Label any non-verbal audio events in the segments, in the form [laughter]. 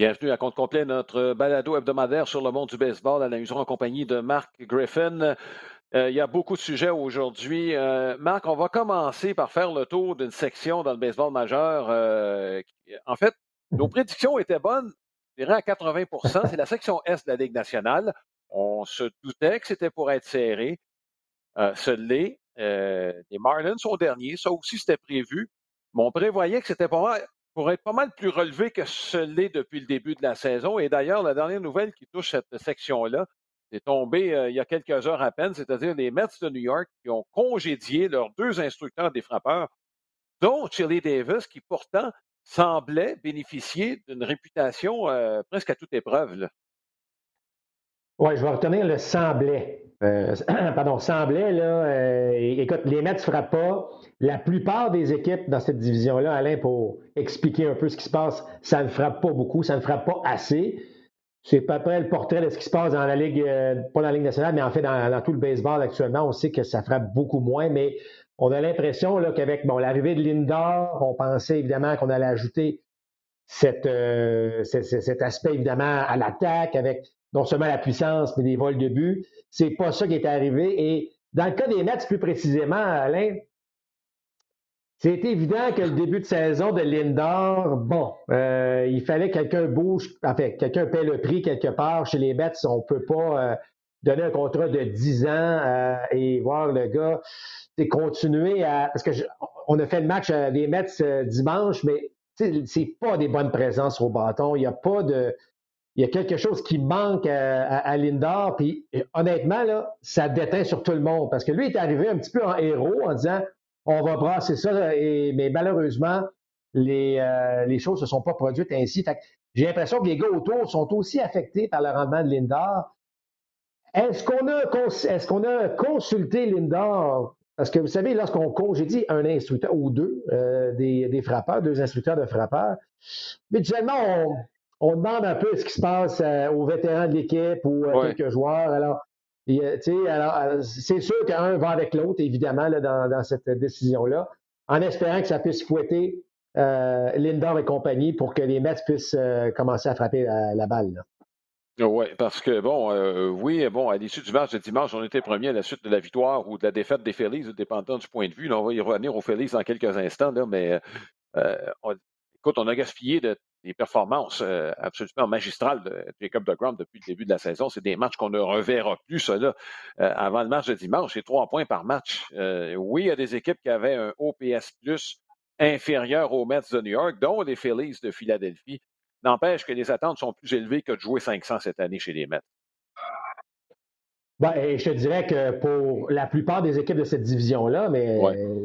Bienvenue à compte complet, notre balado hebdomadaire sur le monde du baseball à la en compagnie de Marc Griffin. Euh, il y a beaucoup de sujets aujourd'hui. Euh, Marc, on va commencer par faire le tour d'une section dans le baseball majeur. Euh, en fait, nos [laughs] prédictions étaient bonnes, je dirais à 80% C'est la section Est de la Ligue nationale. On se doutait que c'était pour être serré. ce l'est. les Marlins sont derniers. Ça aussi, c'était prévu. Mais on prévoyait que c'était pas pour être pas mal plus relevé que ce l'est depuis le début de la saison. Et d'ailleurs, la dernière nouvelle qui touche cette section-là, c'est tombé euh, il y a quelques heures à peine, c'est-à-dire les Mets de New York qui ont congédié leurs deux instructeurs des frappeurs, dont Chili Davis, qui pourtant semblait bénéficier d'une réputation euh, presque à toute épreuve. Oui, je vais retenir le semblait. Euh, [clears throat] pardon, semblait, là. écoute, les Mets ne frappent pas. La plupart des équipes dans cette division-là, Alain, pour expliquer un peu ce qui se passe, ça ne frappe pas beaucoup, ça ne frappe pas assez. C'est pas près le portrait de ce qui se passe dans la Ligue, euh, pas dans la Ligue nationale, mais en fait dans, tout le baseball actuellement. On sait que ça frappe beaucoup moins, mais on a l'impression qu'avec bon, l'arrivée de Lindor, on pensait évidemment qu'on allait ajouter cette, euh, cet aspect évidemment à l'attaque avec non seulement la puissance, mais des vols de but. C'est pas ça qui est arrivé. Et dans le cas des Mets, plus précisément, Alain, c'est évident que le début de saison de Lindor, bon, euh, il fallait que quelqu'un bouge, enfin, quelqu'un paie le prix quelque part. Chez les Mets, on ne peut pas euh, donner un contrat de 10 ans euh, et voir le gars continuer à. Parce que on a fait le match des Mets dimanche, mais c'est pas des bonnes présences au bâton. Il n'y a pas de. Il y a quelque chose qui manque à, Lindor. Puis honnêtement, là, ça déteint sur tout le monde. Parce que lui est arrivé un petit peu en héros en disant on va brasser ça, mais malheureusement, les, euh, les choses ne se sont pas produites ainsi. j'ai l'impression que les gars autour sont aussi affectés par le rendement de Lindor. Est-ce qu'on a, est qu'on a consulté Lindor? Parce que vous savez, lorsqu'on congédie un instructeur ou deux, euh, des, des, frappeurs, deux instructeurs de frappeurs, habituellement, on, on, demande un peu ce qui se passe euh, aux vétérans de l'équipe ou à quelques joueurs. Alors, euh, alors, euh, c'est sûr qu'un va avec l'autre, évidemment, dans, cette décision-là, en espérant que ça puisse fouetter euh, Lindor et compagnie pour que les Mets puissent commencer à frapper la, balle. Oui, parce que, bon, oui, bon, à l'issue du match de dimanche, on était premier à la suite de la victoire ou de la défaite des Phillies, dépendant du point de vue. on va y revenir aux Phillies dans quelques instants, mais écoute, on a gaspillé de des performances euh, absolument magistrales de Jacob DeGrom depuis le début de la saison. C'est des matchs qu'on ne reverra plus, cela, euh, avant le match de dimanche. C'est trois points par match. Euh, oui, il y a des équipes qui avaient un OPS plus inférieur aux Mets de New York, dont les Phillies de Philadelphie. N'empêche que les attentes sont plus élevées que de jouer 500 cette année chez les Mets. Ben, je te dirais que pour la plupart des équipes de cette division-là, mais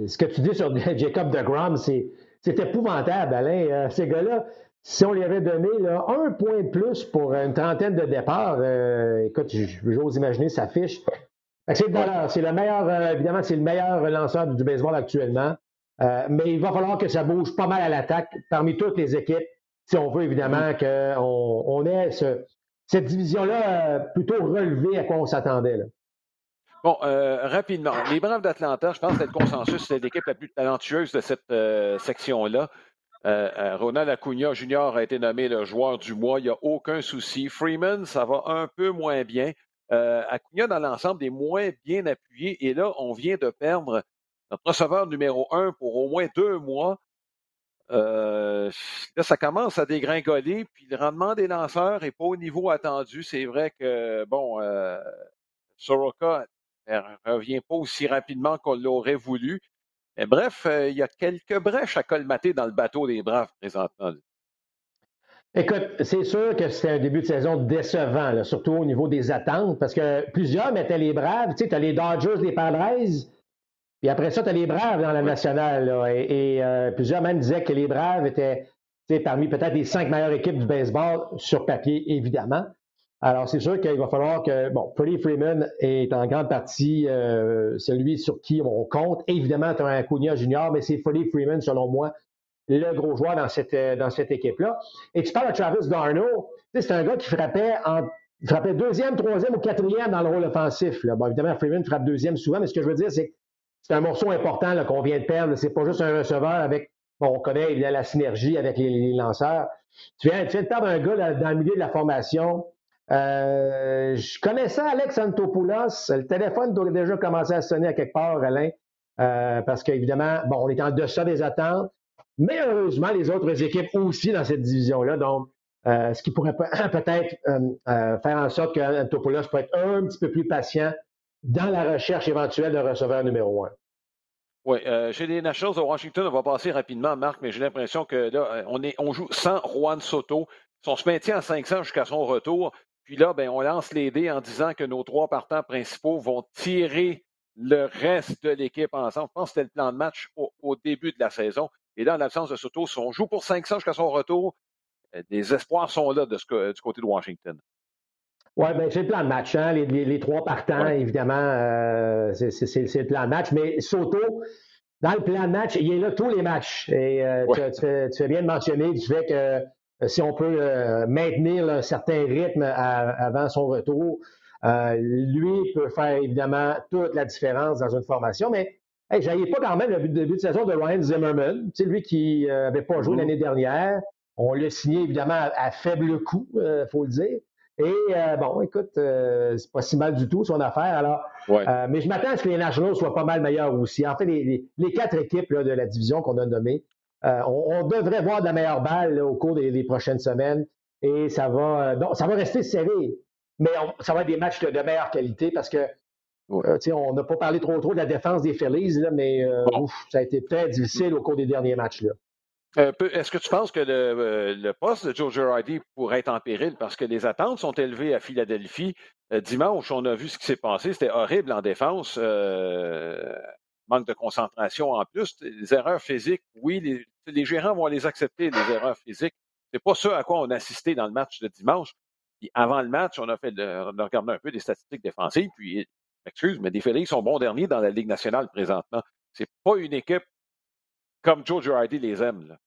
ce que tu dis sur [laughs] Jacob DeGrom, c'est, c'est épouvantable, Alain. ces gars-là, si on lui avait donné là, un point de plus pour une trentaine de départs, euh, écoute, j'ose imaginer sa fiche. C'est le meilleur, euh, évidemment, c'est le meilleur lanceur du baseball actuellement. Euh, mais il va falloir que ça bouge pas mal à l'attaque parmi toutes les équipes, si on veut évidemment qu'on on ait cette division-là plutôt relevée à quoi on s'attendait. Bon, rapidement, les Braves d'Atlanta, je pense que le consensus, c'est l'équipe la plus talentueuse de cette section-là. Euh, euh, Ronald Acuna Jr. a été nommé le joueur du mois. Il n'y a aucun souci. Freeman, ça va un peu moins bien. Euh, dans l'ensemble, est moins bien appuyé. Et là, on vient de perdre notre receveur numéro un pour au moins deux mois. là, ça commence à dégringoler. Puis le rendement des lanceurs n'est pas au niveau attendu. C'est vrai que, bon, Soroka ne revient pas aussi rapidement qu'on l'aurait voulu bref, euh, il y a quelques brèches à colmater dans le bateau des Braves présentement. Écoute, c'est sûr que c'était un début de saison décevant, surtout au niveau des attentes, parce que plusieurs mettaient les Braves. Tu sais, tu as les Dodgers, les Padres, puis après ça, tu as les Braves dans la nationale. et, euh, plusieurs même disaient que les Braves étaient parmi peut-être les cinq meilleures équipes du baseball sur papier, évidemment. Alors, c'est sûr qu'il va falloir que, bon, Freddie Freeman est en grande partie euh, celui sur qui on compte. Évidemment, tu as un Cunha Junior, mais c'est Freddie Freeman, selon moi, le gros joueur dans cette, euh, dans cette équipe-là. Et tu parles de Travis Darno, c'est un gars qui frappait en frappait deuxième, troisième ou quatrième dans le rôle offensif. Là. Bon, évidemment, Freeman frappe deuxième souvent, mais ce que je veux dire, c'est que c'est un morceau important qu'on vient de perdre. C'est pas juste un receveur avec, bon, on connaît, il a la synergie avec les, lanceurs. Tu viens, tu viens de perdre un gars dans, le milieu de la formation. Euh, je connaissais Alex Antopoulos. Le téléphone doit déjà commencer à sonner à quelque part, Alain, euh, parce qu'évidemment, bon, on est en deçà des attentes. Mais heureusement, les autres équipes aussi dans cette division-là. Donc, euh, ce qui pourrait [clears throat] peut-être euh, euh, faire en sorte qu'Antopoulos peut être un petit peu plus patient dans la recherche éventuelle de receveur numéro un. Oui, chez les Nationals de Washington, on va passer rapidement, Marc, mais j'ai l'impression que là, on, joue sans Juan Soto. On se maintient à 500 jusqu'à son retour. Puis là, ben, on lance les dés en disant que nos trois partants principaux vont tirer le reste de l'équipe ensemble. Je pense que c'était le plan de match au début de la saison. Et dans l'absence de Soto, si on joue pour 500 jusqu'à son retour, euh, des espoirs sont là de ce, du côté de Washington. Oui, bien, c'est le plan de match. Hein? Les, trois partants, évidemment, euh, c'est le plan de match. Mais Soto, dans le plan de match, il est là tous les matchs. Et euh, tu, fais, bien de mentionner du fait que si on peut maintenir un certain rythme avant son retour, lui peut faire évidemment toute la différence dans une formation. Mais Hey, j'avais pas quand même le début de saison de Ryan Zimmerman, lui qui n'avait euh, pas joué mm-hmm. l'année dernière. On l'a signé évidemment à, faible coût, il euh, faut le dire. Et euh, bon, écoute, c'est pas si mal du tout son affaire. Alors, mais je m'attends à ce que les Nationals soient pas mal meilleurs aussi. En fait, les, quatre équipes de la division qu'on a nommées, on, devrait voir de la meilleure balle au cours des, prochaines semaines. Et ça va, donc, ça va rester serré. Mais ça va être des matchs de meilleure qualité parce que euh, on n'a pas parlé trop trop de la défense des Phillies, mais euh, ça a été très difficile au cours des derniers matchs. Là. Euh, est-ce que tu penses que le, poste de Joe Girardi pourrait être en péril? Parce que les attentes sont élevées à Philadelphie? dimanche, on a vu ce qui s'est passé. C'était horrible en défense. Manque de concentration en plus. Les erreurs physiques, oui, les, gérants vont les accepter, les erreurs physiques. C'est pas ce à quoi on a assisté dans le match de dimanche. Puis avant le match, on a fait on a regardé un peu des statistiques défensives, puis excuse, mais les Phillies sont bons derniers dans la Ligue nationale présentement. C'est pas une équipe comme Joe Girardi les aime. Là.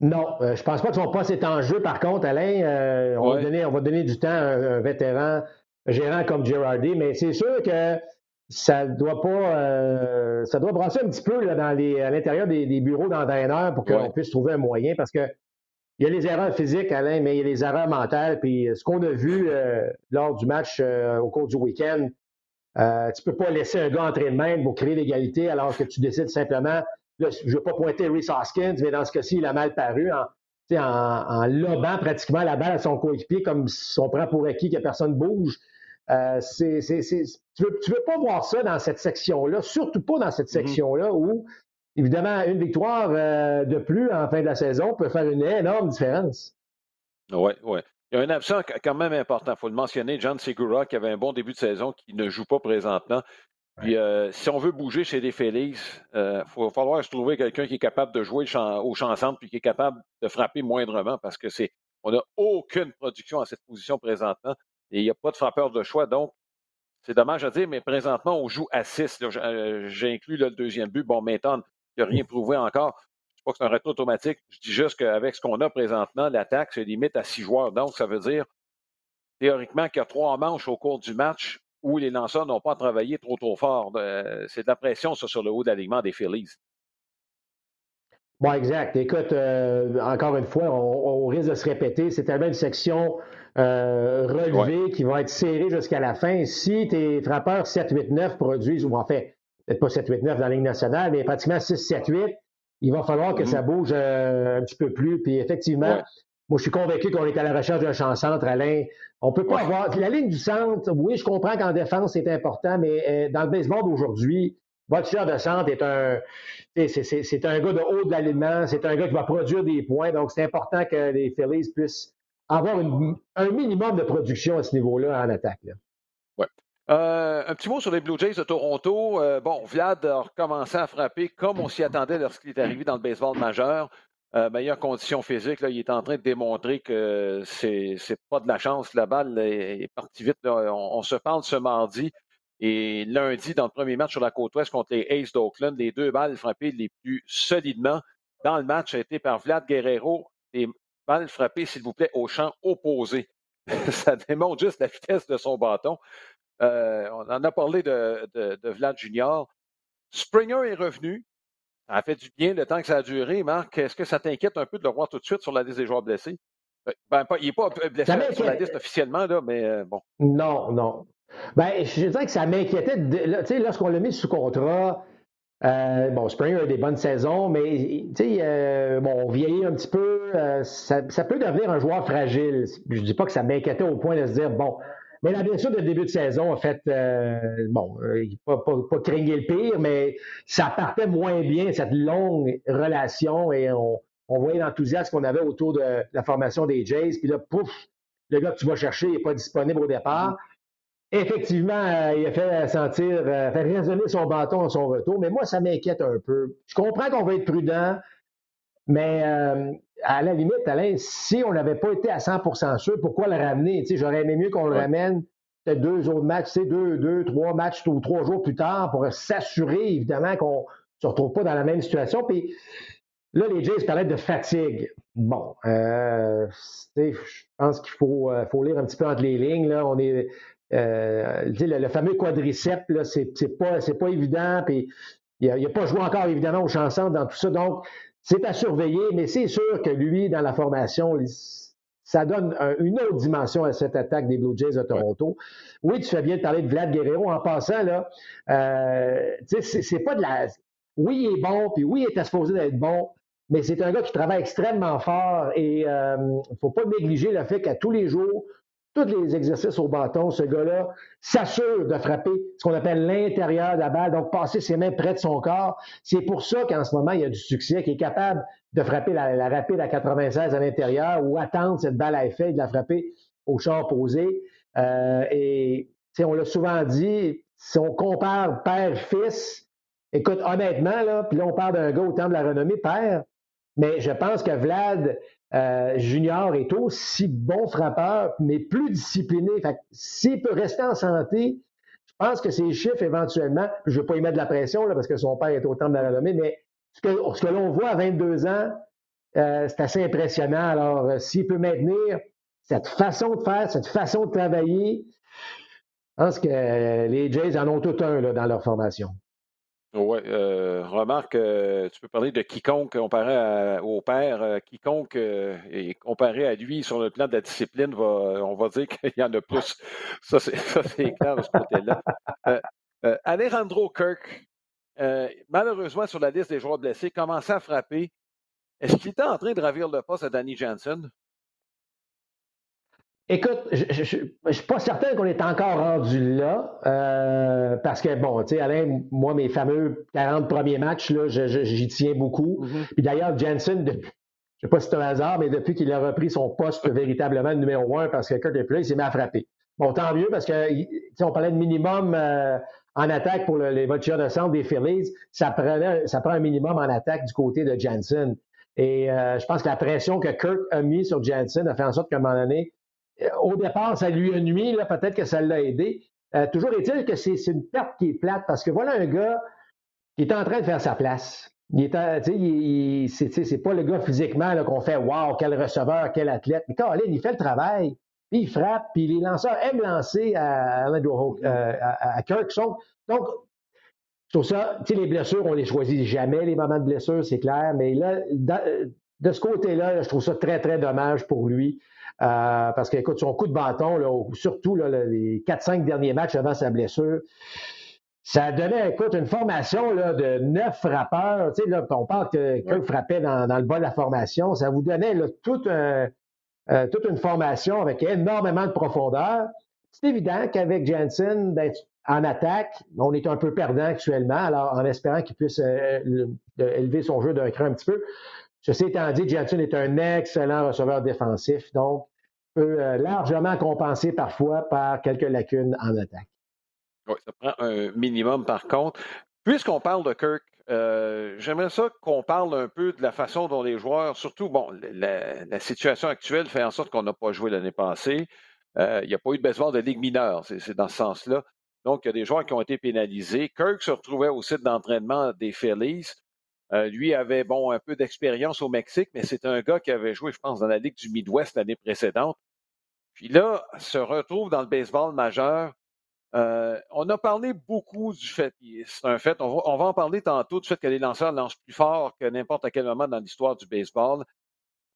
Non, euh, je pense pas qu'ils vont pas cet enjeu. Par contre, Alain, euh, on, va donner, on va donner du temps à un, vétéran gérant comme Girardi, mais c'est sûr que ça doit pas, euh, ça doit brasser un petit peu là, dans les, à l'intérieur des, bureaux d'entraîneurs pour qu'on puisse trouver un moyen, parce que il y a les erreurs physiques, Alain, mais il y a les erreurs mentales. Puis ce qu'on a vu lors du match au cours du week-end, euh, tu ne peux pas laisser un gars entrer de même pour créer l'égalité alors que tu décides simplement, je ne veux pas pointer Reese Hoskins, mais dans ce cas-ci, il a mal paru en, en, lobant pratiquement la balle à son coéquipier comme si on prend pour acquis que personne ne bouge. Euh, tu ne veux, pas voir ça dans cette section-là, surtout pas dans cette mm-hmm. section-là où, évidemment, une victoire euh, de plus en fin de la saison peut faire une énorme différence. Oui, oui. Il y a un absent quand même important, il faut le mentionner, John Segura, qui avait un bon début de saison, qui ne joue pas présentement. Puis, euh, si on veut bouger chez les Félix, il euh, va falloir se trouver quelqu'un qui est capable de jouer au champ centre puis qui est capable de frapper moindrement parce que c'est on n'a aucune production à cette position présentement et il n'y a pas de frappeur de choix. Donc, c'est dommage à dire, mais présentement, on joue à 6. Euh, j'ai inclus le deuxième but. Bon, maintenant, il n'y a rien prouvé encore pas que c'est un retour automatique. Je dis juste qu'avec ce qu'on a présentement, l'attaque se limite à six joueurs. Donc, ça veut dire, théoriquement, qu'il y a trois manches au cours du match où les lanceurs n'ont pas travaillé trop, trop fort. Euh, c'est de la pression sur le haut d'alignement des Phillies. Bon, exact. Écoute, euh, encore une fois, on, risque de se répéter. C'est tellement une section euh, relevée qui va être serrée jusqu'à la fin. Si tes frappeurs 7-8-9 produisent, ou en fait, peut-être pas 7-8-9 dans la Ligue nationale, mais pratiquement 6-7-8, il va falloir que ça mm-hmm. bouge euh, un petit peu plus. Puis effectivement, moi, je suis convaincu qu'on est à la recherche d'un champ centre, Alain. On peut pas avoir. La ligne du centre, oui, je comprends qu'en défense, c'est important, mais euh, dans le baseball d'aujourd'hui, votre de centre est un, c'est un gars de haut de l'alignement, c'est un gars qui va produire des points. Donc, c'est important que les Phillies puissent avoir un minimum de production à ce niveau-là en attaque. Euh, un petit mot sur les Blue Jays de Toronto. Euh, bon, Vlad a recommencé à frapper comme on s'y attendait lorsqu'il est arrivé dans le baseball majeur. Euh, meilleure condition physique, il est en train de démontrer que c'est, c'est pas de la chance. La balle est, partie vite. On, se parle ce mardi. Et lundi, dans le premier match sur la côte ouest contre les Aces d'Oakland, les deux balles frappées les plus solidement dans le match a été par Vlad Guerrero. Des balles frappées, s'il vous plaît, au champ opposé. [laughs] Ça démontre juste la vitesse de son bâton. Euh, on en a parlé de, de, Vlad Junior. Springer est revenu. Ça a fait du bien le temps que ça a duré. Marc, est-ce que ça t'inquiète un peu de le voir tout de suite sur la liste des joueurs blessés? Euh, ben, il n'est pas blessé sur la liste officiellement, là, mais euh, bon. Non, non. Ben, je dirais que ça m'inquiétait. Lorsqu'on l'a mis sous contrat, bon, Springer a des bonnes saisons, mais bon, on vieillit un petit peu. Ça, ça, peut devenir un joueur fragile. Je ne dis pas que ça m'inquiétait au point de se dire, bon, mais la blessure de début de saison a fait, euh, bon, euh, pas, pas, pas le pire, mais ça partait moins bien, cette longue relation, et on, voyait l'enthousiasme qu'on avait autour de la formation des Jays. Puis là, pouf, le gars que tu vas chercher n'est pas disponible au départ. Effectivement, euh, il a fait sentir, fait résonner son bâton à son retour, mais moi, ça m'inquiète un peu. Je comprends qu'on va être prudent, mais à la limite, Alain, si on n'avait pas été à 100% sûr, pourquoi le ramener? J'aurais aimé mieux qu'on le ramène peut-être deux autres matchs, deux, deux, trois matchs ou trois jours plus tard pour s'assurer, évidemment, qu'on ne se retrouve pas dans la même situation. Puis là, les Jays parlaient de fatigue. Bon, euh, je pense qu'il faut, euh, faut, lire un petit peu entre les lignes. Là. On est, euh, le, fameux quadriceps, c'est pas, pas évident. Puis il n'a pas joué encore, évidemment, au chanson dans tout ça. Donc, c'est à surveiller, mais c'est sûr que lui, dans la formation, ça donne une autre dimension à cette attaque des Blue Jays de Toronto. Oui, tu fais bien de parler de Vlad Guerrero. En passant, là, euh, c'est pas de la. Oui, il est bon, puis oui, il est supposé d'être bon, mais c'est un gars qui travaille extrêmement fort et il euh, ne faut pas négliger le fait qu'à tous les jours, tous les exercices au bâton, ce gars-là s'assure de frapper ce qu'on appelle l'intérieur de la balle, donc passer ses mains près de son corps. C'est pour ça qu'en ce moment, il y a du succès, qu'il est capable de frapper la, rapide à 96 à l'intérieur ou attendre cette balle à effet et de la frapper au champ opposé. Euh, et on l'a souvent dit, si on compare père-fils, écoute, honnêtement, là, puis là, on parle d'un gars au temps de la renommée, père, mais je pense que Vlad euh, Junior est aussi bon frappeur, mais plus discipliné. s'il peut rester en santé, je pense que ses chiffres, éventuellement, je ne veux pas y mettre de la pression là, parce que son père est au temps de la renommée, mais ce que, l'on voit à 22 ans, euh, c'est assez impressionnant. Alors, euh, s'il peut maintenir cette façon de faire, cette façon de travailler, je pense que les Jays en ont tout un dans leur formation. Oui, euh, remarque, euh, tu peux parler de quiconque comparé au père, euh, quiconque est comparé à lui sur le plan de la discipline, va, on va dire qu'il y en a plus. [laughs] Ça, c'est, clair de ce côté-là. Alejandro Kirk, malheureusement sur la liste des joueurs blessés, commençait à frapper. Est-ce qu'il était en train de ravir le poste à Danny Jansen? Écoute, je ne suis pas certain qu'on est encore rendu là, euh, parce que, bon, tu sais, Alain, moi, mes fameux 40 premiers matchs, là, j'y tiens beaucoup. Mm-hmm. Puis d'ailleurs, Jensen, je ne sais pas si c'est un hasard, mais depuis qu'il a repris son poste véritablement numéro un, parce que Kurt est plus il s'est mis à frapper. Bon, tant mieux, parce que, on parlait de minimum euh, en attaque pour les voitures de centre des Phillies. Ça, prenait, ça prend un minimum en attaque du côté de Jensen. Et euh, je pense que la pression que Kirk a mis sur Jensen a fait en sorte qu'à un moment donné, au départ, ça lui a nuit, peut-être que ça l'a aidé. Euh, toujours est-il que c'est, une perte qui est plate parce que voilà un gars qui est en train de faire sa place. Il est, c'est, pas le gars physiquement qu'on fait Wow, quel receveur, quel athlète. Mais quand il fait le travail, puis il frappe, puis les lanceurs aiment lancer à, euh, à, Kirk. Donc, sur ça, les blessures, on les choisit jamais, les moments de blessure, c'est clair. Mais là, de ce côté-là, je trouve ça très, très dommage pour lui. Euh, parce qu'écoute, son coup de bâton, là, surtout là, les 4-5 derniers matchs avant sa blessure, ça donnait, écoute, une formation là, de neuf frappeurs. Tu sais, là, on parle que Kirk frappait dans, le bas de la formation. Ça vous donnait là, toute, euh, toute une formation avec énormément de profondeur. c'est évident qu'avec Jansen, ben, en attaque, on est un peu perdant actuellement, alors en espérant qu'il puisse euh, élever son jeu d'un cran un petit peu. Ceci étant dit, Jansen est un excellent receveur défensif, donc peut euh, largement compenser parfois par quelques lacunes en attaque. Oui, ça prend un minimum par contre. Puisqu'on parle de Kirk, euh, j'aimerais ça qu'on parle un peu de la façon dont les joueurs, surtout, bon, la, situation actuelle fait en sorte qu'on n'a pas joué l'année passée. Euh, il n'y a pas eu de baseball de ligue mineure, c'est dans ce sens-là. Donc, il y a des joueurs qui ont été pénalisés. Kirk se retrouvait au site d'entraînement des Phillies. Euh, lui avait, bon, un peu d'expérience au Mexique, mais c'est un gars qui avait joué, je pense, dans la Ligue du Midwest l'année précédente. Puis là, se retrouve dans le baseball majeur euh, on a parlé beaucoup du fait, c'est un fait, on va, en parler tantôt, du fait que les lanceurs lancent plus fort que n'importe quel moment dans l'histoire du baseball.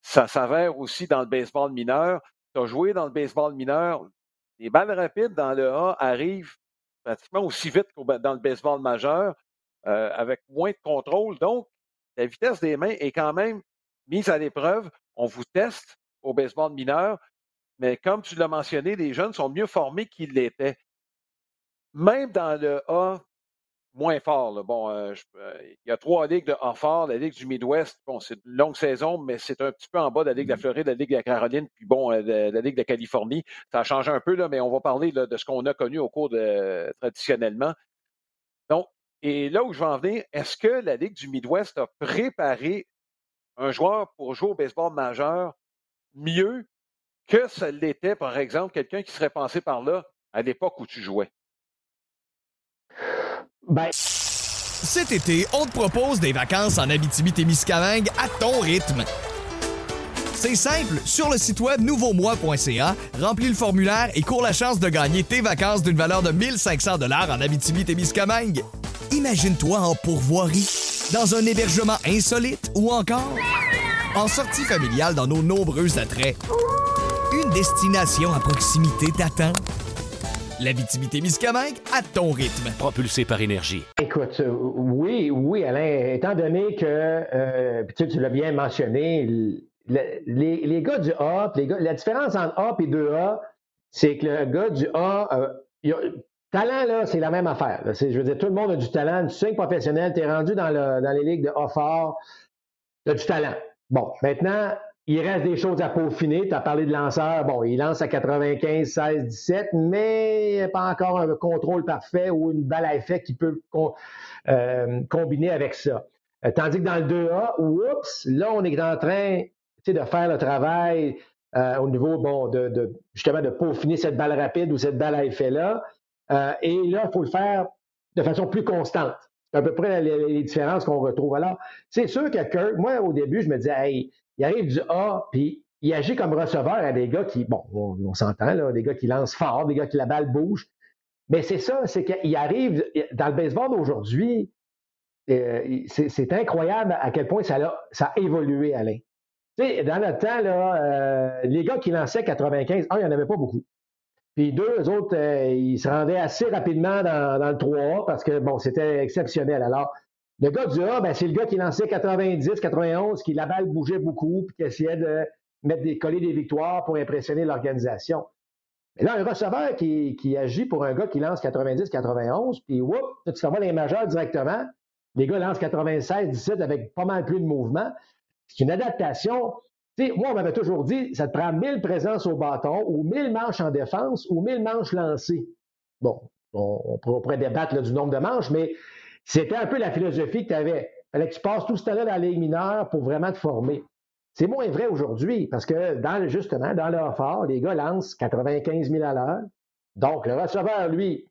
Ça s'avère aussi dans le baseball mineur. Tu as joué dans le baseball mineur. Les balles rapides dans le A arrivent pratiquement aussi vite que dans le baseball majeur, euh, avec moins de contrôle. Donc, la vitesse des mains est quand même mise à l'épreuve. On vous teste au baseball mineur, mais comme tu l'as mentionné, les jeunes sont mieux formés qu'ils l'étaient même dans le A, moins fort. Bon, euh, euh, il y a trois ligues de A fort. La Ligue du Midwest, bon, c'est une longue saison, mais c'est un petit peu en bas de la Ligue de la mmh Floride, la Ligue de la Caroline, puis bon, euh, la, Ligue de Californie. Ça a changé un peu, là, mais on va parler de ce qu'on a connu au cours de traditionnellement. Et là où je vais en venir, est-ce que la Ligue du Midwest a préparé un joueur pour jouer au baseball majeur mieux que ça l'était, par exemple, quelqu'un qui serait passé par là à l'époque où tu jouais? Ben... Cet été, on te propose des vacances en Abitibi-Témiscamingue à ton rythme. C'est simple, sur le site web nouveaumois.ca, remplis le formulaire et cours la chance de gagner tes vacances d'une valeur de 1500 dollars en Abitibi-Témiscamingue. Imagine-toi en pourvoirie, dans un hébergement insolite ou encore en sortie familiale dans nos nombreux attraits. Une destination à proximité t'attend. La Miscamingue à ton rythme. Propulsé par énergie. Écoute, euh, oui, oui, Alain, étant donné que, euh, tu, l'as bien mentionné, les, gars du A, la différence entre A et 2A, c'est que le gars du A, euh, talent, là, c'est la même affaire. Je veux dire, tout le monde a du talent. Tu sais professionnel, tu es rendu dans, les ligues de A fort, tu as du talent. Bon, maintenant, il reste des choses à peaufiner. Tu as parlé de lanceur. Bon, il lance à 95, 16, 17, mais pas encore un contrôle parfait ou une balle à effet qui peut euh, combiner avec ça. Euh, tandis que dans le 2A, oups, là, on est en train de faire le travail euh, au niveau, bon, de, justement de peaufiner cette balle rapide ou cette balle à effet-là. et là, il faut le faire de façon plus constante. C'est à peu près les, les différences qu'on retrouve. Alors, c'est sûr que Kirk, moi, au début, je me disais, hey, il arrive du A, puis il agit comme receveur à des gars qui, bon, on, s'entend, là, des gars qui lancent fort, des gars qui la balle bouge. Mais c'est ça, c'est qu'il arrive, dans le baseball d'aujourd'hui, euh, c'est incroyable à quel point ça a, ça a évolué, Alain. Dans notre temps, là, euh, les gars qui lançaient 95, un, il n'y en avait pas beaucoup. Puis deux, eux autres, euh, ils se rendaient assez rapidement dans, le 3A parce que, bon, c'était exceptionnel. Alors, le gars du A, ben, c'est le gars qui lançait 90, 91, qui la balle bougeait beaucoup, puis qui essayait de mettre des, coller des victoires pour impressionner l'organisation. Mais là, un receveur qui, agit pour un gars qui lance 90, 91, puis whoop, tu vas les majeurs directement. Les gars lancent 96, 17 avec pas mal plus de mouvement. C'est une adaptation. moi, on m'avait toujours dit, ça te prend 1000 présences au bâton ou 1000 manches en défense ou 1000 manches lancées. Bon, on, pourrait débattre du nombre de manches, mais c'était un peu la philosophie que tu avais. Fallait que tu passes tout ce temps-là dans la ligue mineure pour vraiment te former. C'est moins vrai aujourd'hui parce que justement, dans le fort, les gars lancent 95 000 à l'heure. Donc, le receveur, lui,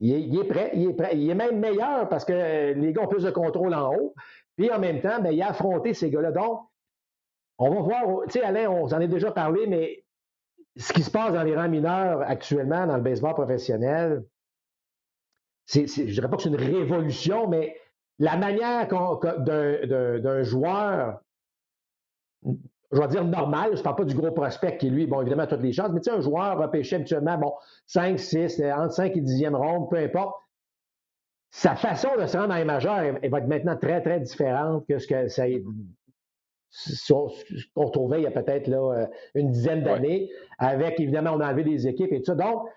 il est, prêt, il est prêt. Il est même meilleur parce que les gars ont plus de contrôle en haut. Puis en même temps, ben, il a affronté ces gars-là. Donc, on va voir, tu sais, Alain, on en a déjà parlé, mais ce qui se passe dans les rangs mineurs actuellement dans le baseball professionnel, je ne dirais pas que c'est une révolution, mais la manière d'un joueur, je vais dire normal, je ne parle pas du gros prospect qui, lui, bon, évidemment, a toutes les chances, mais tu sais, un joueur repêché habituellement, bon, 5, 6, entre 5 et 10e ronde, peu importe, sa façon de se rendre les majeurs elle, va être maintenant très, très différente que ce que ça qu'on trouvait il y a peut-être là, une dizaine d'années, avec évidemment, on a enlevé des équipes et tout ça. Donc,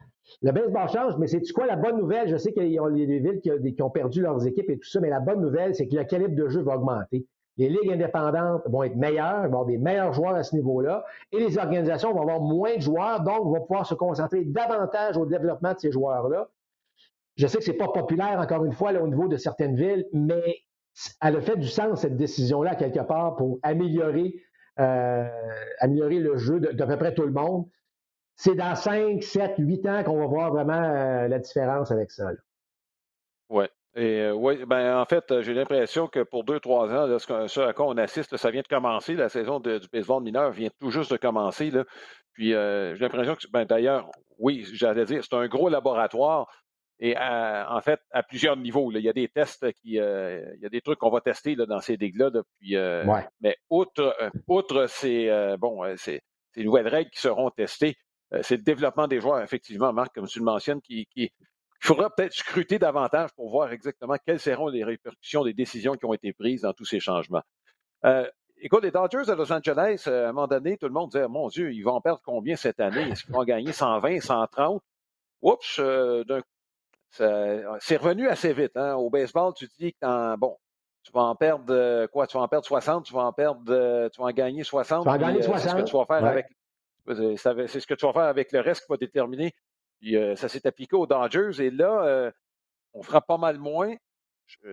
le baseball change, mais c'est quoi la bonne nouvelle? Je sais qu'il y a des villes qui ont perdu leurs équipes et tout ça, mais la bonne nouvelle, c'est que le calibre de jeu va augmenter. Les ligues indépendantes vont être meilleures, vont avoir des meilleurs joueurs à ce niveau-là, et les organisations vont avoir moins de joueurs, donc vont pouvoir se concentrer davantage au développement de ces joueurs-là. Je sais que ce n'est pas populaire, encore une fois, au niveau de certaines villes, mais elle a fait du sens, cette décision-là, quelque part, pour améliorer, euh, améliorer le jeu d'à peu près tout le monde. C'est dans 5, 7, 8 ans qu'on va voir vraiment euh, la différence avec ça. Oui. Et euh, oui, ben en fait, j'ai l'impression que pour deux, trois ans, ce, à quoi on assiste, ça vient de commencer. La saison du baseball mineur vient tout juste de commencer. Là. Puis j'ai l'impression que, ben, d'ailleurs, oui, j'allais dire, c'est un gros laboratoire. Et en fait, à plusieurs niveaux. Il y a des tests qui. Euh, il y a des trucs qu'on va tester là, dans ces digues-là. Depuis, euh, Mais outre, euh, outre ces, bon, ces, nouvelles règles qui seront testées, c'est le développement des joueurs, effectivement, Marc, comme tu le mentionnes, qui, qui il faudra peut-être scruter davantage pour voir exactement quelles seront les répercussions des décisions qui ont été prises dans tous ces changements. écoute, les Dodgers de Los Angeles, à un moment donné, tout le monde disait Mon Dieu, ils vont en perdre combien cette année? Est-ce qu'ils vont gagner 120, 130 Oups, d'un c'est revenu assez vite. Hein. Au baseball, tu te dis que bon, tu vas en perdre euh, quoi? Tu vas en perdre 60, tu vas en perdre euh, tu vas en gagner 60. Tu vas en gagner 60. C'est ce que tu vas faire avec c'est ce que tu vas faire avec le reste qui va déterminer. Puis, euh, ça s'est appliqué aux Dodgers. Et là, on fera pas mal moins.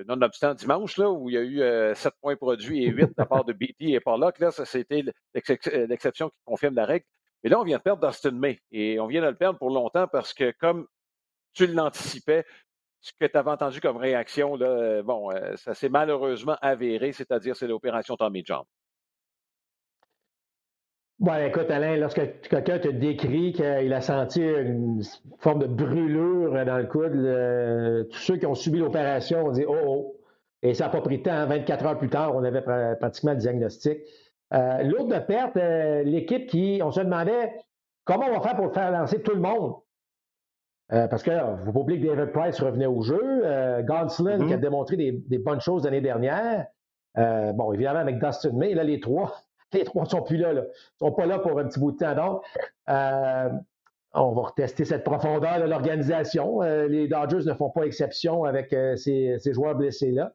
Nonobstant dimanche, là, où il y a eu 7 points produits et 8 de la part de BT et Pollock, là, ça c'était l'exception qui confirme la règle. Mais là, on vient de perdre Dustin May. Et on vient de le perdre pour longtemps parce que comme tu l'anticipais. Ce que tu avais entendu comme réaction, là, euh, bon, euh, ça s'est malheureusement avéré, c'est-à-dire c'est l'opération Tommy John. Bon, écoute, Alain, lorsque quelqu'un te décrit qu'il a senti une forme de brûlure dans le coude, tous ceux qui ont subi l'opération ont dit Oh, oh. Et ça n'a pas pris de temps. 24 hein, heures plus tard, on avait pratiquement le diagnostic. Euh, l'autre de perte, l'équipe qui, on se demandait comment on va faire pour faire lancer tout le monde? Euh, parce que ne faut pas oublier que David Price revenait au jeu. Euh, qui a mm-hmm. démontré des, bonnes choses l'année dernière. Euh, bon, évidemment, avec Dustin May, là, les trois, [laughs] les trois ne sont plus là, Ils ne sont pas là pour un petit bout de temps. Donc, euh, on va retester cette profondeur de l'organisation. les Dodgers ne font pas exception avec ces, ces, joueurs blessés-là.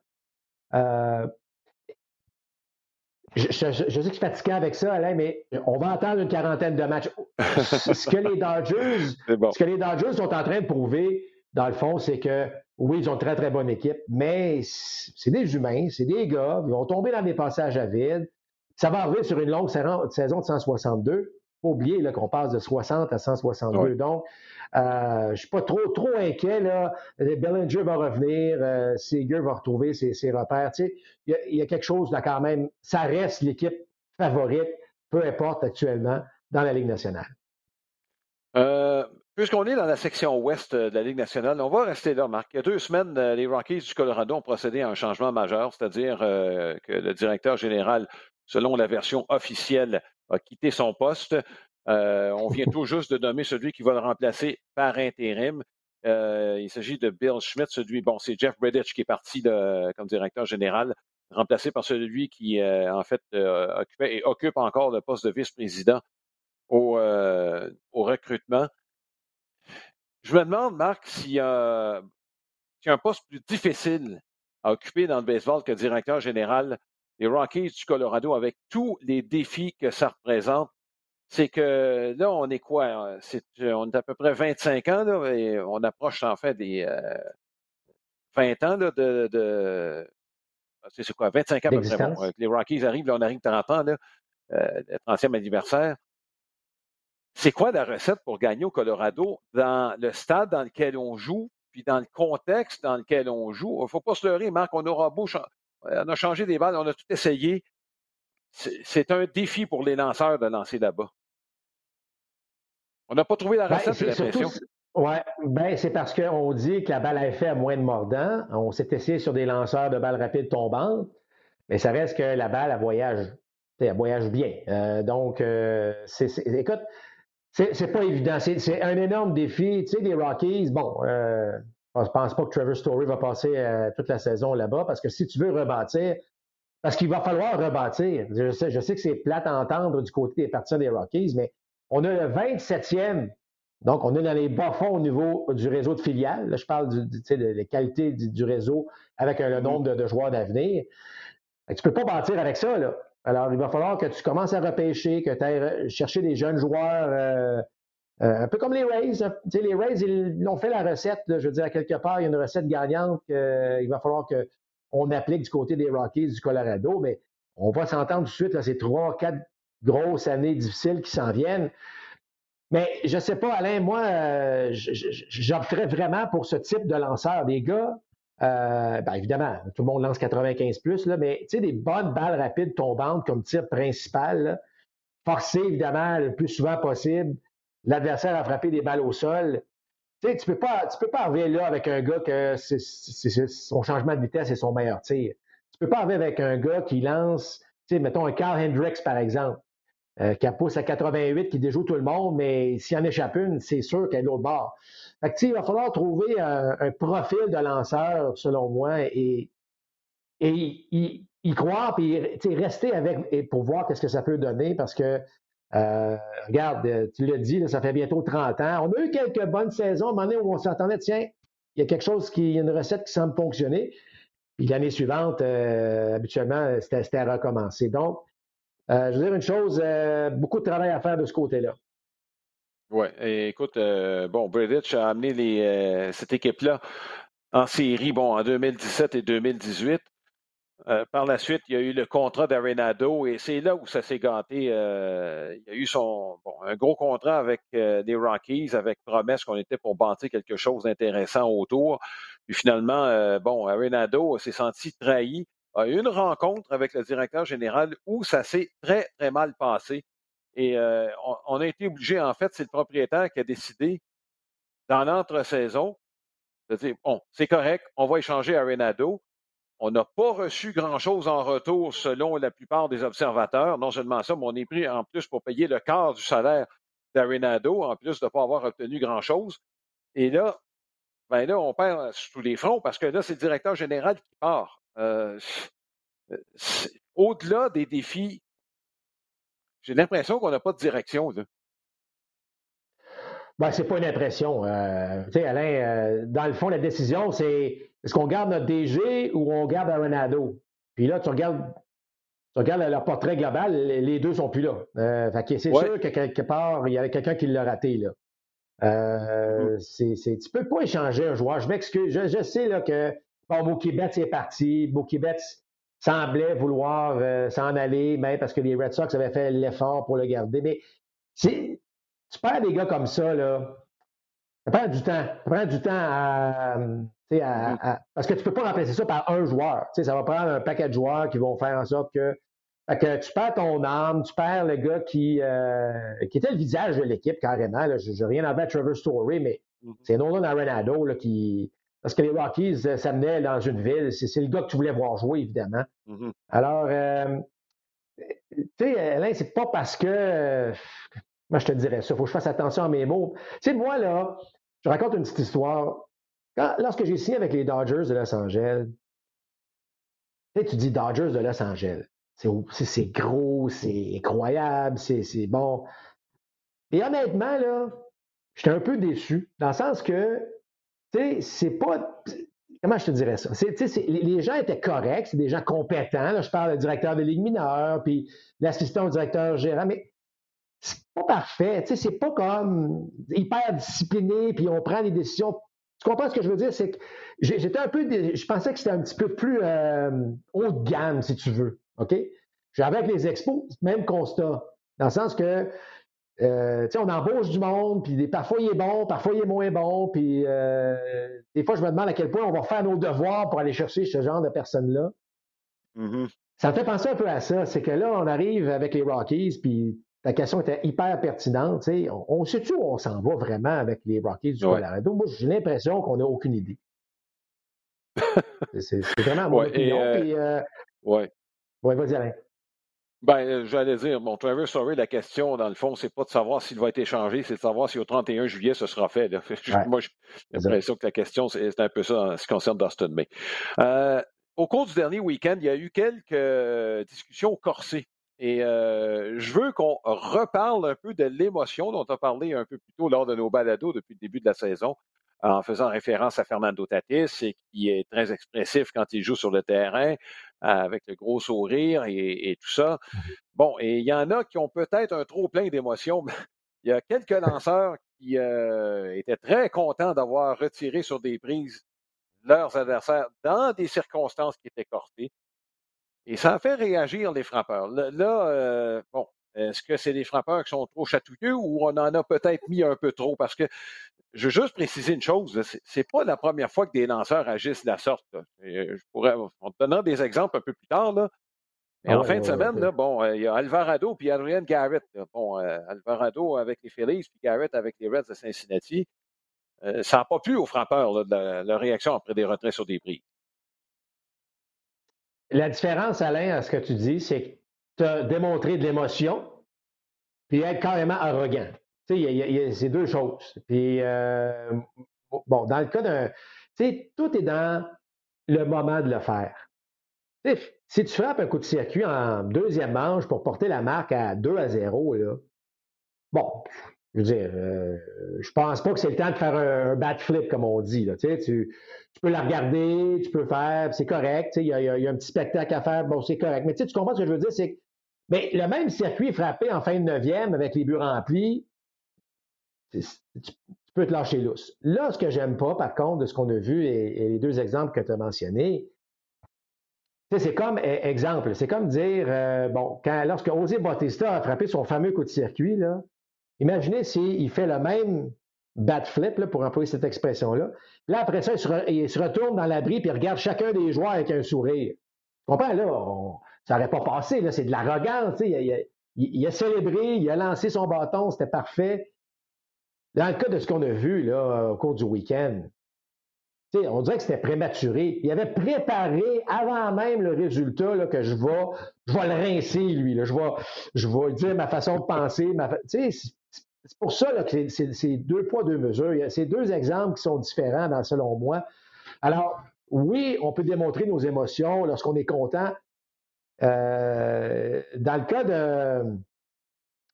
Je, sais que je suis fatigué avec ça, Alain, mais on va attendre une quarantaine de matchs. ce, que les Dodgers, [laughs] ce que les Dodgers sont en train de prouver, dans le fond, c'est que oui, ils ont une très, très bonne équipe, mais c'est des humains, c'est des gars, ils vont tomber dans des passages à vide. Ça va arriver sur une longue saison de 162 pas oublier qu'on passe de 60 à 162. Donc, euh, je ne suis pas trop, trop inquiet. Là. Bellinger va revenir, euh, Seager va retrouver ses, repères. il y, a quelque chose là quand même. Ça reste l'équipe favorite, peu importe actuellement, dans la Ligue nationale. Euh, puisqu'on est dans la section ouest de la Ligue nationale, on va rester là, Marc. Il y a deux semaines, les Rockies du Colorado ont procédé à un changement majeur, c'est-à-dire que le directeur général, selon la version officielle, a quitté son poste. Euh, on vient tout juste de nommer celui qui va le remplacer par intérim. Euh, il s'agit de Bill Schmidt, celui, bon, c'est Jeff Bredich qui est parti comme directeur général, remplacé par celui qui, euh, en fait, occupait et occupe encore le poste de vice-président au, au, recrutement. Je me demande, Marc, s'il y, a un poste plus difficile à occuper dans le baseball que directeur général les Rockies du Colorado avec tous les défis que ça représente. C'est que là, on est quoi? Hein? on est à peu près 25 ans, là, et on approche en fait des 20 euh, ans de, ah, c'est quoi, 25 ans à peu près. les Rockies arrivent, là, on arrive 30 ans, là, euh, le 30e anniversaire. C'est quoi la recette pour gagner au Colorado dans le stade dans lequel on joue, puis dans le contexte dans lequel on joue? Il ne faut pas se leurrer, Marc, on aura beau on a changé des balles, on a tout essayé. C'est un défi pour les lanceurs de lancer là-bas. On n'a pas trouvé la ben, recette, j'ai l'impression. Oui, ben, c'est parce qu'on dit que la balle a fait à moins de mordant. On s'est essayé sur des lanceurs de balles rapides tombantes, mais ça reste que la balle, elle voyage, elle voyage bien. Euh, donc, euh, c'est, écoute, c'est, pas évident. C'est, un énorme défi. Tu sais, les Rockies, bon, euh, je ne pense pas que Trevor Story va passer euh, toute la saison là-bas parce que si tu veux rebâtir, parce qu'il va falloir rebâtir. Je sais, que c'est plate à entendre du côté des partisans des Rockies, mais on a le 27e Donc, on est dans les bas-fonds au niveau du réseau de filiales. Là, je parle du, de la qualité du, réseau avec le mm-hmm. nombre de, joueurs d'avenir. Tu ne peux pas bâtir avec ça. Là. Alors, il va falloir que tu commences à repêcher, que tu ailles chercher des jeunes joueurs, euh, euh, un peu comme les Rays. Hein. Les Rays, ils ont fait la recette. je veux dire, à quelque part, il y a une recette gagnante qu'il va falloir qu'on applique du côté des Rockies du Colorado, mais on va s'entendre tout de suite, là, ces trois, quatre grosses années difficiles qui s'en viennent. Mais je ne sais pas, Alain, moi, euh, j'opterais vraiment pour ce type de lanceur. Des gars, euh, ben, évidemment, tout le monde lance 95 plus, là, mais tu sais, des bonnes balles rapides tombantes comme tir principal, forcer évidemment le plus souvent possible l'adversaire à frapper des balles au sol. Tu sais, tu peux pas, tu arriver là avec un gars que son changement de vitesse est son meilleur tir. Tu peux pas arriver avec un gars qui lance, tu sais, mettons un Carl Hendricks par exemple. Euh, qui a pousse à 88, qui déjoue tout le monde, mais s'il en échappe une, c'est sûr qu'elle est l'autre bord. Fait que, il va falloir trouver un, profil de lanceur, selon moi, et, et y, croire, puis rester avec et pour voir qu'est-ce que ça peut donner, parce que, euh, regarde, tu l'as dit, ça fait bientôt 30 ans. On a eu quelques bonnes saisons, à un moment donné où on s'entendait, tiens, il y a quelque chose qui, il y a une recette qui semble fonctionner. Puis l'année suivante, euh, habituellement, c'était à recommencer. Donc, euh, je veux dire une chose, euh, beaucoup de travail à faire de ce côté-là. Oui, écoute, euh, bon, Bridich a amené cette équipe-là en série, bon, en 2017 et 2018. Par la suite, il y a eu le contrat d'Arenado et c'est là où ça s'est gâté. il y a eu son, un gros contrat avec les Rockies avec promesse qu'on était pour bâtir quelque chose d'intéressant autour. Puis finalement, bon, Arenado s'est senti trahi a eu une rencontre avec le directeur général où ça s'est très, très mal passé. Et euh, on, a été obligé, en fait, c'est le propriétaire qui a décidé, dans l'entre-saison, de dire, bon, c'est correct, on va échanger à Renado. On n'a pas reçu grand-chose en retour selon la plupart des observateurs. Non seulement ça, mais on est pris en plus pour payer le quart du salaire d'Arenado, en plus de ne pas avoir obtenu grand-chose. Et là, ben là, on perd sur tous les fronts parce que là, c'est le directeur général qui part. Euh, euh, au-delà des défis, j'ai l'impression qu'on n'a pas de direction. Là. Ben, c'est pas une impression. Euh, tu sais, Alain, dans le fond, la décision, c'est est-ce qu'on garde notre DG ou on garde Arenado? Puis là, tu regardes, tu regardes leur portrait global, les deux sont plus là. fait c'est sûr que quelque part, il y avait quelqu'un qui l'a raté. Là. Euh, mm-hmm. tu peux pas échanger un joueur. Je m'excuse. Je, je, sais là, que Bon, Mookie Betts est parti. Mookie Betts semblait vouloir euh, s'en aller, même parce que les Red Sox avaient fait l'effort pour le garder. Mais tu perds des gars comme ça, là. Ça prend du temps. Ça prend du temps à, mm-hmm. parce que tu ne peux pas remplacer ça par un joueur. ça va prendre un paquet de joueurs qui vont faire en sorte que, que tu perds ton âme, tu perds le gars qui, euh, qui était le visage de l'équipe carrément. Je n'ai rien à voir avec Trevor Story, mais mm-hmm. c'est Nolan Arenado là, qui, parce que les Rockies euh, s'amenaient dans une ville. C'est le gars que tu voulais voir jouer, évidemment. Mm-hmm. Alors, euh, tu sais, Alain, c'est pas parce que. Moi, je te dirais ça. Il faut que je fasse attention à mes mots. Tu sais, moi, là, je raconte une petite histoire. lorsque j'ai signé avec les Dodgers de Los Angeles, tu dis Dodgers de Los Angeles. C'est gros, c'est incroyable, c'est bon. Et honnêtement, là, j'étais un peu déçu, dans le sens que tu sais, c'est pas. Comment je te dirais ça? les gens étaient corrects, c'est des gens compétents. je parle du directeur de Ligue mineure, puis l'assistant au directeur gérant, mais pas parfait. Tu sais, c'est pas comme hyper discipliné, puis on prend des décisions. Tu comprends ce que je veux dire? C'est que j'étais un peu. Je pensais que c'était un petit peu plus euh, haut de gamme, si tu veux. OK? J'avais avec les expos, même constat. Dans le sens que euh, on embauche du monde, puis parfois il est bon, parfois il est moins bon, puis euh, des fois je me demande à quel point on va faire nos devoirs pour aller chercher ce genre de personnes-là. Mm-hmm. Ça me fait penser un peu à ça, c'est que là, on arrive avec les Rockies, puis ta question était hyper pertinente. On, on sait-tu où on s'en va vraiment avec les Rockies du Colorado? Moi, j'ai l'impression qu'on n'a aucune idée. c'est vraiment mon opinion. Euh, ouais. Ouais, vas-y, Alain. Ben, euh, j'allais dire, bon, Trevor Story, la question, dans le fond, c'est pas de savoir s'il va être échangé, c'est de savoir si au 31 juillet, ce sera fait. [laughs] Moi, j'ai l'impression que la question, c'est un peu ça en ce qui concerne Dustin May. Euh, au cours du dernier week-end, il y a eu quelques discussions corsées Et je veux qu'on reparle un peu de l'émotion dont on a parlé un peu plus tôt lors de nos balados depuis le début de la saison, en faisant référence à Fernando Tatis, et qui est très expressif quand il joue sur le terrain, avec le gros sourire et, tout ça. Mmh bon, et il y en a qui ont peut-être un trop plein d'émotions. il y a quelques lanceurs qui étaient très contents d'avoir retiré sur des prises leurs adversaires dans des circonstances qui étaient cortées. Et ça a fait réagir les frappeurs. Là, euh, bon, est-ce que c'est des frappeurs qui sont trop chatouilleux ou on en a peut-être mis un peu trop? Parce que je veux juste préciser une chose, c'est pas la première fois que des lanceurs agissent de la sorte. Je pourrais, te donnera des exemples un peu plus tard, là. Mais en fin de semaine, là, bon, euh, il y a Alvarado puis Adrian Garrett. Bon, euh, Alvarado avec les Phillies puis Garrett avec les Reds de Cincinnati. ça n'a pas plu aux frappeurs, de la, réaction après des retraits sur des prix. La différence, Alain, à ce que tu dis, c'est que tu as démontré de l'émotion, puis être carrément arrogant. Tu sais, c'est deux choses. Puis, euh, bon, dans le cas d'un. Tu sais, tout est dans le moment de le faire. Si tu frappes un coup de circuit en deuxième manche pour porter la marque à 2 à 0, là, bon, je veux dire, euh, je pense pas que c'est le temps de faire un, bat flip, comme on dit. Là. Tu, tu, peux la regarder, tu peux faire, c'est correct. Il y, a, un petit spectacle à faire, bon, c'est correct. Mais tu, tu comprends ce que je veux dire? C'est que mais le même circuit frappé en fin de neuvième avec les buts remplis, tu, peux te lâcher lousse. Là, ce que j'aime pas, par contre, de ce qu'on a vu et, les deux exemples que tu as mentionnés, c'est comme, e, exemple, c'est comme dire, euh, bon, lorsque José Bautista a frappé son fameux coup de circuit, là, Imaginez s'il fait le même bat flip, pour employer cette expression-là. Là, après ça, il se, retourne dans l'abri et regarde chacun des joueurs avec un sourire. Tu comprends? Là, ça n'aurait pas passé. C'est de l'arrogance. Il, a célébré, il a lancé son bâton, c'était parfait. Dans le cas de ce qu'on a vu là, au cours du week-end, on dirait que c'était prématuré. Il avait préparé avant même le résultat là, que je vais, je le rincer, lui. Là. Je, vais, je vais dire ma façon de penser. Ma c'est pour ça que c'est deux poids, deux mesures. Il y a ces deux exemples qui sont différents, dans, selon moi. Alors, oui, on peut démontrer nos émotions lorsqu'on est content. Euh, dans le cas de,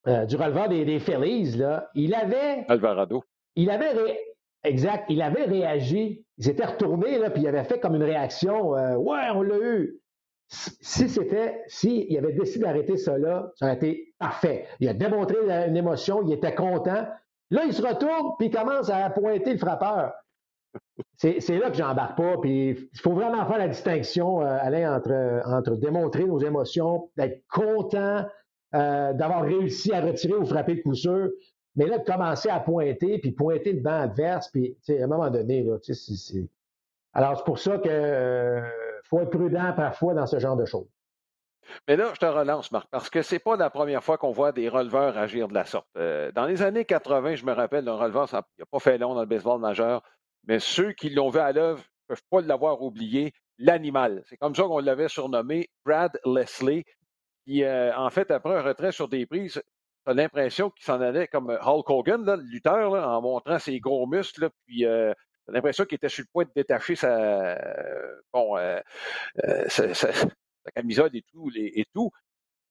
euh, du releveur des, des Phillies, là, il avait. Alvarado. Il avait. exact. Il avait réagi. Il s'était retourné, là, puis il avait fait comme une réaction. Euh, ouais, on l'a eu si c'était, s'il avait décidé d'arrêter cela, ça aurait été parfait. Il a démontré une émotion, il était content. Là, il se retourne, puis il commence à pointer le frappeur. C'est là que j'embarque pas. Puis il faut vraiment faire la distinction, euh, Alain, entre, entre démontrer nos émotions, d'être content euh, d'avoir réussi à retirer ou frapper le coup sûr, mais là, de commencer à pointer, puis pointer le banc adverse, puis à un moment donné, là, c'est. Alors, c'est pour ça que. Euh, faut être prudent parfois dans ce genre de choses. Mais là, je te relance, Marc, parce que c'est pas la première fois qu'on voit des releveurs agir de la sorte. Euh, dans les années 80, je me rappelle d'un releveur, ça n'a pas fait long dans le baseball majeur, mais ceux qui l'ont vu à l'œuvre ne peuvent pas l'avoir oublié, l'animal. C'est comme ça qu'on l'avait surnommé Brad Leslie, qui, euh, en fait, après un retrait sur des prises, a l'impression qu'il s'en allait comme Hulk Hogan, le lutteur, en montrant ses gros muscles, puis euh, l'impression qu'il était sur le point de détacher sa, bon, euh, euh, [laughs] sa, camisole et tout. Les, et tout.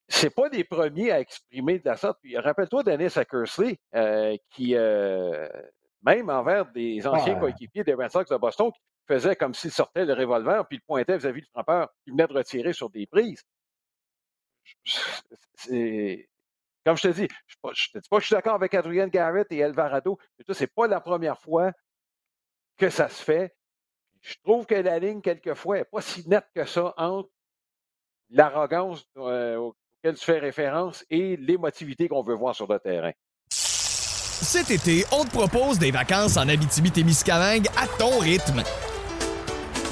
C'est pas des premiers à exprimer de la sorte. rappelle-toi Dennis Ackersley, euh, qui, même envers des anciens coéquipiers des Red Sox de Boston, qui faisait comme s'il sortait le revolver puis le pointait vis-à-vis du frappeur qui venait de retirer sur des prises. comme je te dis, je ne dis pas que je suis d'accord avec Adrian Garrett et Alvarado, mais c'est pas la première fois que ça se fait. Je trouve que la ligne, quelquefois, n'est pas si nette que ça entre l'arrogance euh, auquel tu fais référence et l'émotivité qu'on veut voir sur le terrain. Cet été, on te propose des vacances en Abitibi-Témiscamingue à ton rythme.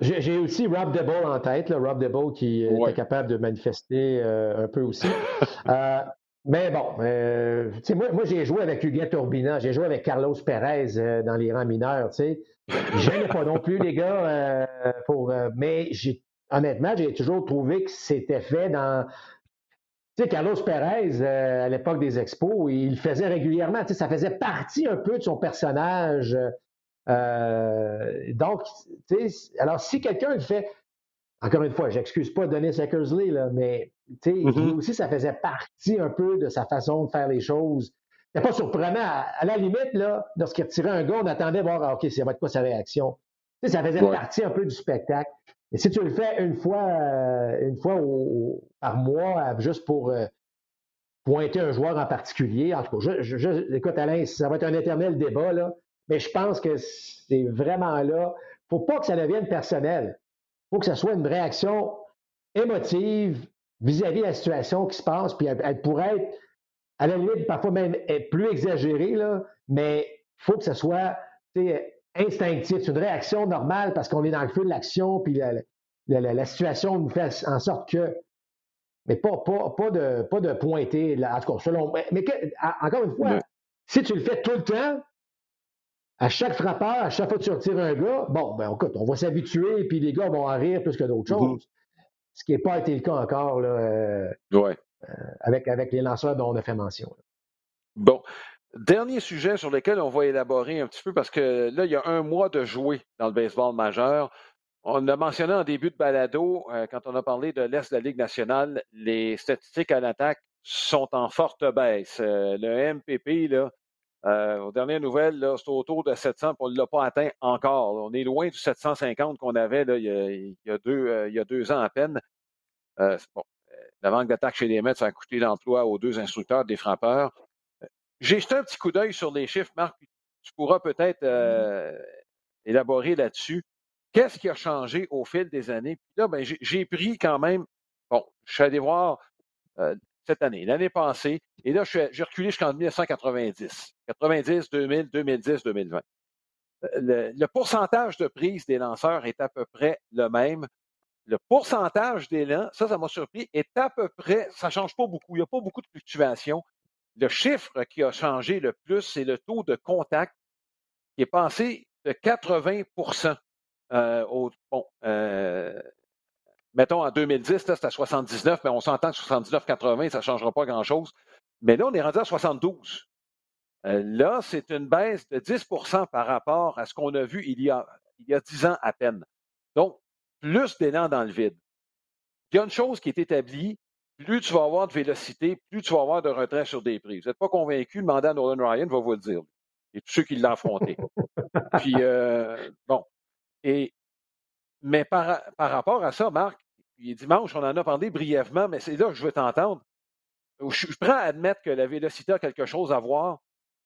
J'ai aussi Rob DeBow en tête, Rob DeBow qui est capable de manifester euh, un peu aussi. [laughs] Euh, Mais bon, euh, moi, moi j'ai joué avec Huguette Turbina, j'ai joué avec Carlos Perez dans les rangs mineurs. Je n'aimais pas non plus, les gars, pour, mais honnêtement, j'ai toujours trouvé que c'était fait dans. Tu sais, Carlos Perez, à l'époque des expos, il le faisait régulièrement. Ça faisait partie un peu de son personnage. Donc, alors si quelqu'un le fait, encore une fois, j'excuse pas Denis Eckersley, là, mais lui mm-hmm. aussi, ça faisait partie un peu de sa façon de faire les choses. C'était pas surprenant. À, la limite, là, lorsqu'il tirait un gars, on attendait voir, ah, OK, ça va être quoi sa réaction. ça faisait partie un peu du spectacle. Et si tu le fais une fois, euh, une fois par mois, juste pour euh, pointer un joueur en particulier, en tout cas, je, écoute, Alain, ça va être un éternel débat, là, mais je pense que c'est vraiment là. Il ne faut pas que ça devienne personnel. Il faut que ce soit une réaction émotive vis-à-vis de la situation qui se passe, puis elle, pourrait être, à la limite, parfois même plus exagérée, là, mais il faut que ce soit instinctif. C'est une réaction normale parce qu'on est dans le feu de l'action, puis la, situation nous fait en sorte que. Mais pas, pas, pas, de, pas de pointer, en tout cas, selon. Mais encore une fois, si tu le fais tout le temps, à chaque frappeur, à chaque fois que tu retires un gars, bon, ben écoute, on va s'habituer, puis les gars vont en rire plus que d'autres mm-hmm. choses. Ce qui n'a pas été le cas encore là, euh, euh, avec, avec les lanceurs dont on a fait mention. Bon. Dernier sujet sur lequel on va élaborer un petit peu, parce que là, il y a un mois de jouer dans le baseball majeur. On a mentionné en début de balado, euh, quand on a parlé de l'Est de la Ligue nationale, les statistiques à l'attaque sont en forte baisse. le MPP, là, euh, aux dernières nouvelles, c'est autour de 700, on ne l'a pas atteint encore. On est loin du 750 qu'on avait il, y a, deux, euh, il, y a, deux, ans à peine. Euh, bon, la manque d'attaque chez les Mets, ça a coûté l'emploi aux deux instructeurs des frappeurs. J'ai jeté un petit coup d'œil sur les chiffres, Marc. Tu pourras peut-être élaborer là-dessus. Qu'est-ce qui a changé au fil des années? Puis là, ben, j'ai pris quand même, bon, je suis allé voir cette année, l'année passée, et là, j'ai reculé jusqu'en 1990. 90, 2000, 2010, 2020. Le, pourcentage de prise des lanceurs est à peu près le même. Le pourcentage d'élan, ça, ça m'a surpris, est à peu près, ça ne change pas beaucoup, il n'y a pas beaucoup de fluctuations. Le chiffre qui a changé le plus, c'est le taux de contact qui est passé de 80% euh, au, bon, euh, mettons, en 2010, c'était à 79, mais on s'entend que 79-80, ça ne changera pas grand-chose. Mais là, on est rendu à 72. Euh, là, c'est une baisse de 10% par rapport à ce qu'on a vu il y a, il y a 10 ans à peine. Donc, plus d'élan dans le vide. Il y a une chose qui est établie, plus tu vas avoir de vélocité, plus tu vas avoir de retrait sur des prises. Vous n'êtes pas convaincu, demandez à Nolan Ryan, va vous le dire. Et tous ceux qui l'ont affronté. Puis, euh, bon. Et mais par, rapport à ça, Marc, dimanche, on en a parlé brièvement, mais c'est là que je veux t'entendre. Je prêt à admettre que la vélocité a quelque chose à voir,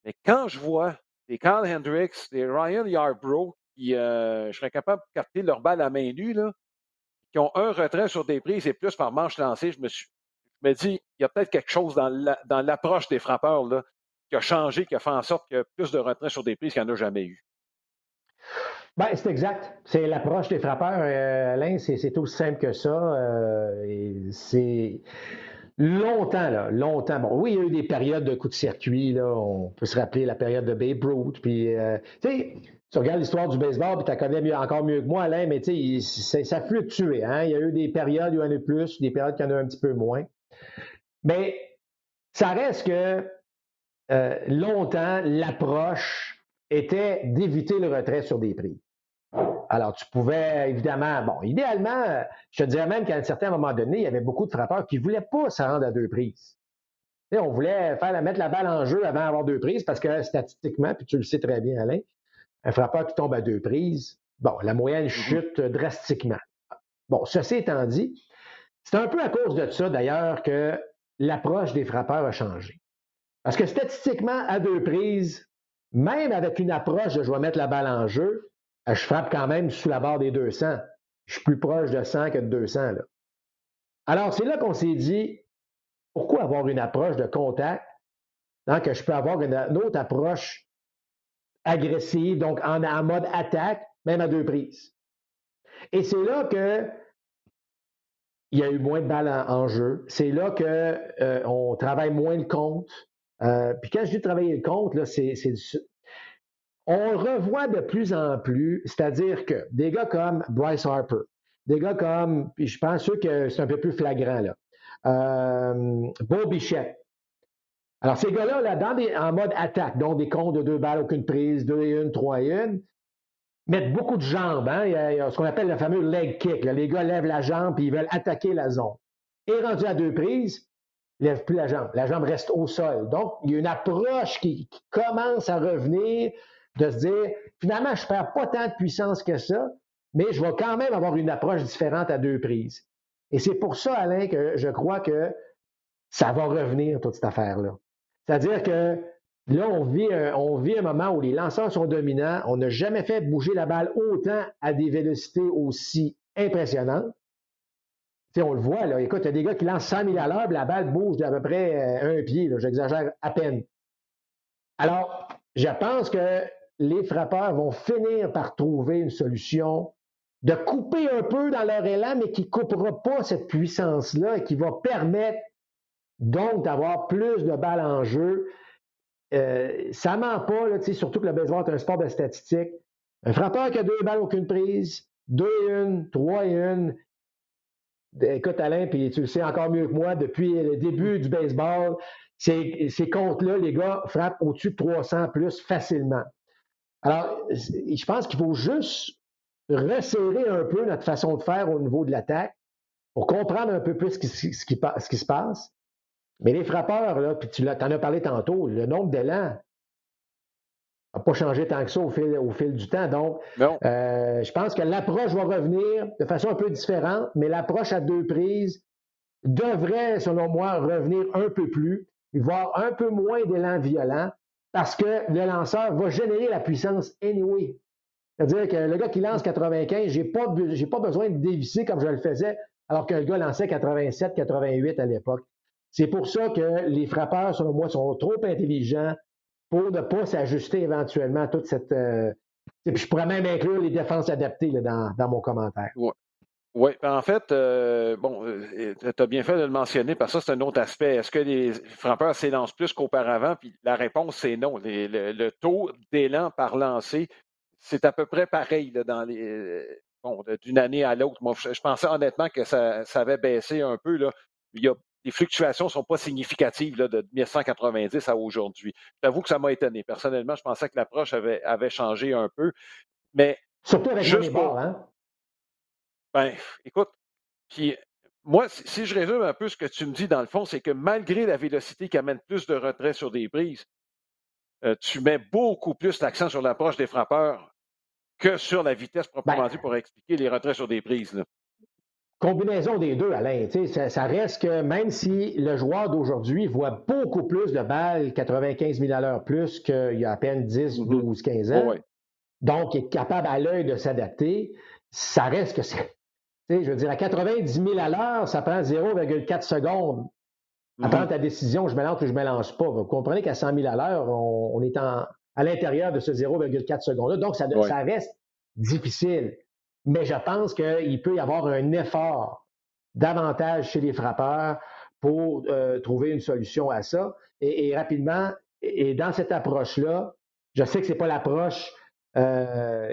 mais quand je vois des Carl Hendricks, des Ryan Yarbrough, qui euh, je serais capable de capter leur balle à main nue, là, qui ont un retrait sur des prises et plus par manche lancée, je me, suis, je me dis, il y a peut-être quelque chose dans l'approche des frappeurs là, qui a changé, qui a fait en sorte qu'il y a plus de retraits sur des prises qu'il n'y en a jamais eu. Ben, c'est exact. C'est l'approche des frappeurs, euh, Alain, c'est aussi simple que ça. Euh, c'est longtemps, là, longtemps. Bon, oui, il y a eu des périodes de coups de circuit, là. On peut se rappeler la période de Babe Ruth. Puis, euh, tu sais, tu regardes l'histoire du baseball, puis tu la connais mieux, encore mieux que moi, Alain, mais tu sais, ça fluctué. Hein? Il y a eu des périodes où il y en a eu plus, des périodes qui en a un petit peu moins. Mais ça reste que longtemps, l'approche était d'éviter le retrait sur des prix. Alors, tu pouvais, évidemment, bon, idéalement, je te dirais même qu'à un certain moment donné, il y avait beaucoup de frappeurs qui ne voulaient pas se rendre à deux prises. on voulait faire mettre la balle en jeu avant d'avoir deux prises parce que statistiquement, puis tu le sais très bien, Alain, un frappeur qui tombe à deux prises, bon, la moyenne mm-hmm. chute drastiquement. Bon, ceci étant dit, c'est un peu à cause de ça, d'ailleurs, que l'approche des frappeurs a changé. Parce que statistiquement, à deux prises, même avec une approche de je vais mettre la balle en jeu, je frappe quand même sous la barre des 200. Je suis plus proche de 100 que de 200. Là. Alors, c'est là qu'on s'est dit, pourquoi avoir une approche de contact tant que je peux avoir une, autre approche agressive, donc en, en, mode attaque, même à deux prises. Et c'est là que il y a eu moins de balles en, jeu. C'est là qu'on euh, travaille moins le compte. Euh, puis quand je dis travailler le compte, c'est, on revoit de plus en plus, c'est-à-dire que des gars comme Bryce Harper, des gars comme, puis je pense que c'est un peu plus flagrant, là, euh, Bichette. Alors, ces gars-là, là, dans des, en mode attaque, donc des comptes de deux balles, aucune prise, deux et une, trois et une, mettent beaucoup de jambes. Hein? Il, y a, ce qu'on appelle le fameux leg kick. Les gars lèvent la jambe et ils veulent attaquer la zone. Et rendu à deux prises, lèvent plus la jambe. La jambe reste au sol. Donc, il y a une approche qui, commence à revenir de se dire, finalement, je ne perds pas tant de puissance que ça, mais je vais quand même avoir une approche différente à deux prises. Et c'est pour ça, Alain, que je crois que ça va revenir, toute cette affaire-là. C'est-à-dire que Là, on on vit un moment où les lanceurs sont dominants. On n'a jamais fait bouger la balle autant à des vélocités aussi impressionnantes. On le voit, là. Écoute, il y a des gars qui lancent 100 000 à l'heure, la balle bouge d'à peu près euh, un pied. J'exagère à peine. Alors, je pense que les frappeurs vont finir par trouver une solution de couper un peu dans leur élan, mais qui ne coupera pas cette puissance-là et qui va permettre donc d'avoir plus de balles en jeu euh, ça ment pas, là, surtout que le baseball est un sport de statistiques. Un frappeur qui a deux balles, aucune prise, deux et une, trois et une. Écoute, Alain, puis tu le sais encore mieux que moi, depuis le début du baseball, ces, ces comptes-là, les gars frappent au-dessus de 300 plus facilement. Alors, je pense qu'il faut juste resserrer un peu notre façon de faire au niveau de l'attaque pour comprendre un peu plus ce qui, ce qui, se passe. Mais les frappeurs, là, puis tu en as parlé tantôt, le nombre d'élans n'a pas changé tant que ça au fil, au fil du temps. Donc, euh, je pense que l'approche va revenir de façon un peu différente, mais l'approche à deux prises devrait, selon moi, revenir un peu plus, voire un peu moins d'élan violent, parce que le lanceur va générer la puissance anyway. C'est-à-dire que le gars qui lance 95, j'ai pas, j'ai pas besoin de dévisser comme je le faisais, alors qu'un gars lançait 87, 88 à l'époque. C'est pour ça que les frappeurs, selon moi, sont trop intelligents pour ne pas s'ajuster éventuellement à toute cette. Euh, je pourrais même inclure les défenses adaptées dans, mon commentaire. Oui. Ben, en fait, euh, bon, euh, tu as bien fait de le mentionner parce que ça, c'est un autre aspect. Est-ce que les frappeurs s'élancent plus qu'auparavant? Puis la réponse, c'est non. le, taux d'élan par lancé, c'est à peu près pareil dans les. Bon, d'une année à l'autre. Moi, je, pensais honnêtement que ça, ça, avait baissé un peu. Là. Il y a les fluctuations ne sont pas significatives là, de 1990 à aujourd'hui. J'avoue que ça m'a étonné. Personnellement, je pensais que l'approche avait, avait changé un peu. Mais Surtout avec juste pour... hein? Ben, écoute, puis moi, si je résume un peu ce que tu me dis dans le fond, c'est que malgré la vélocité qui amène plus de retrait sur des prises, euh, tu mets beaucoup plus l'accent sur l'approche des frappeurs que sur la vitesse proprement ben dit pour expliquer les retraits sur des prises. Là combinaison des deux, Alain. Ça, ça, reste que même si le joueur d'aujourd'hui voit beaucoup plus de balles, 95 000 à l'heure plus qu'il y a à peine 10, 12, 15 ans, donc il est capable à l'œil de s'adapter, ça reste que c'est. Je veux dire, à 90 000 à l'heure, ça prend 0,4 secondes à prendre ta décision, je mélange ou je ne mélange pas. Vous comprenez qu'à 100 000 à l'heure, on, est en, à l'intérieur de ce 0,4 secondes-là. Donc, ça, ça reste difficile mais je pense qu'il peut y avoir un effort davantage chez les frappeurs pour euh, trouver une solution à ça. Et, rapidement, et, dans cette approche-là, je sais que ce n'est pas l'approche euh,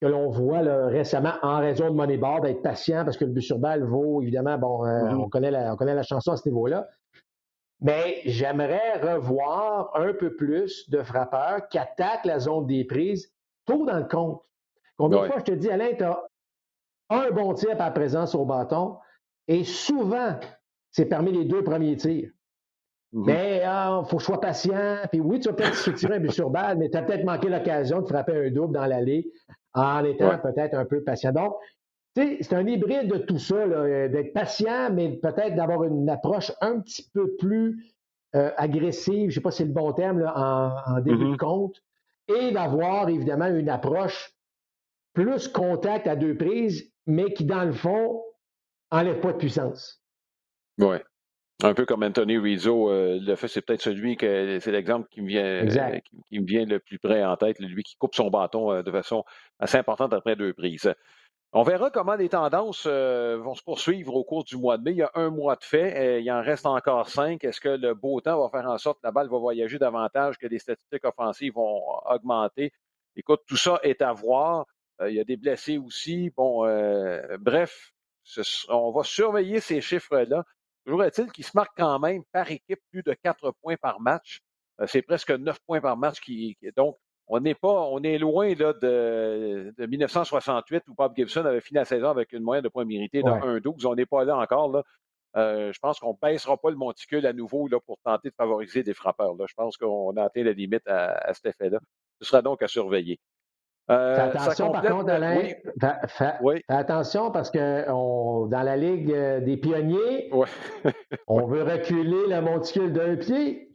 que l'on voit récemment en raison de Moneyball, d'être patient parce que le but sur balle vaut, évidemment, bon, euh, mm-hmm. on, connaît la, on connaît la chanson à ce niveau-là. Mais j'aimerais revoir un peu plus de frappeurs qui attaquent la zone des prises tôt dans le compte. Combien de fois je te dis, Alain, tu as un bon tir par présence au bâton et souvent, c'est parmi les deux premiers tirs. Mm-hmm. Mais il ah, faut que je sois patient. Puis oui, tu vas peut-être se tirer un but sur balle, mais tu as peut-être manqué l'occasion de frapper un double dans l'allée en étant peut-être un peu patient. Donc, c'est un hybride de tout ça, euh, d'être patient, mais peut-être d'avoir une approche un petit peu plus euh, agressive, je ne sais pas si c'est le bon terme, en, début mm-hmm. de compte, et d'avoir évidemment une approche plus contact à deux prises, mais qui, dans le fond, enlève pas de puissance. Oui. Un peu comme Anthony Rizzo euh, le fait, c'est peut-être celui que c'est l'exemple qui me vient euh, qui, me vient le plus près en tête, lui qui coupe son bâton euh, de façon assez importante après deux prises. On verra comment les tendances vont se poursuivre au cours du mois de mai. Il y a un mois de fait, il en reste encore cinq. Est-ce que le beau temps va faire en sorte que la balle va voyager davantage, que les statistiques offensives vont augmenter? Écoute, tout ça est à voir. Euh, il y a des blessés aussi. Bon, bref, on va surveiller ces chiffres-là. Toujours est-il qu'ils se marquent quand même par équipe plus de quatre points par match. C'est presque neuf points par match. Qui, donc, on n'est pas, on est loin là, de, 1968 où Bob Gibson avait fini la saison avec une moyenne de points mérités de 1-12. On n'est pas là encore. Là. Euh, je pense qu'on ne baissera pas le monticule à nouveau là, pour tenter de favoriser des frappeurs. Là. Je pense qu'on a atteint la limite à, cet effet-là. Ce sera donc à surveiller. Euh, fais attention, par contre, Alain. Fais, attention parce que dans la Ligue euh, des pionniers, [laughs] on veut reculer le monticule d'un pied.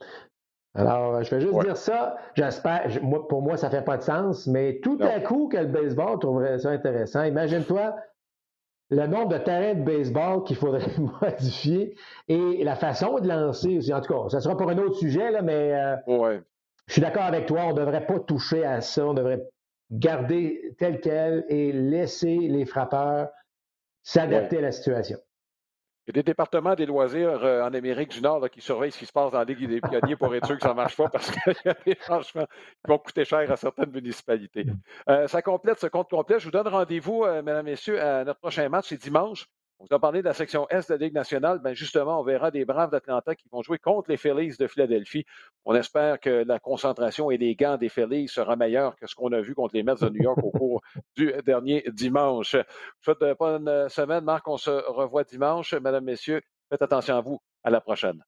Alors, je vais juste dire ça. J'espère, pour moi, ça ne fait pas de sens, mais tout à coup que le baseball trouverait ça intéressant. Imagine-toi le nombre de terrains de baseball qu'il faudrait [laughs] modifier et la façon de lancer aussi. En tout cas, ça sera pour un autre sujet, là, mais euh, je suis d'accord avec toi, on ne devrait pas toucher à ça. On devrait garder tel quel et laisser les frappeurs s'adapter à la situation. Il y a des départements des loisirs euh, en Amérique du Nord qui surveillent ce qui se passe dans la Ligue des pionniers pour être sûr que ça ne marche pas parce qu'il y a des changements qui vont coûter cher à certaines municipalités. Mm. Euh, ça complète ce compte complet. Je vous donne rendez-vous, euh, mesdames, messieurs, à notre prochain match. C'est dimanche. On vous a parlé de la section Est de la Ligue nationale. Ben justement, on verra des Braves d'Atlanta qui vont jouer contre les Phillies de Philadelphie. On espère que la concentration et les gants des Phillies sera meilleure que ce qu'on a vu contre les Mets de New York au cours du dernier dimanche. Je vous souhaite une bonne semaine. Marc, on se revoit dimanche. Mesdames, Messieurs, faites attention à vous. À la prochaine.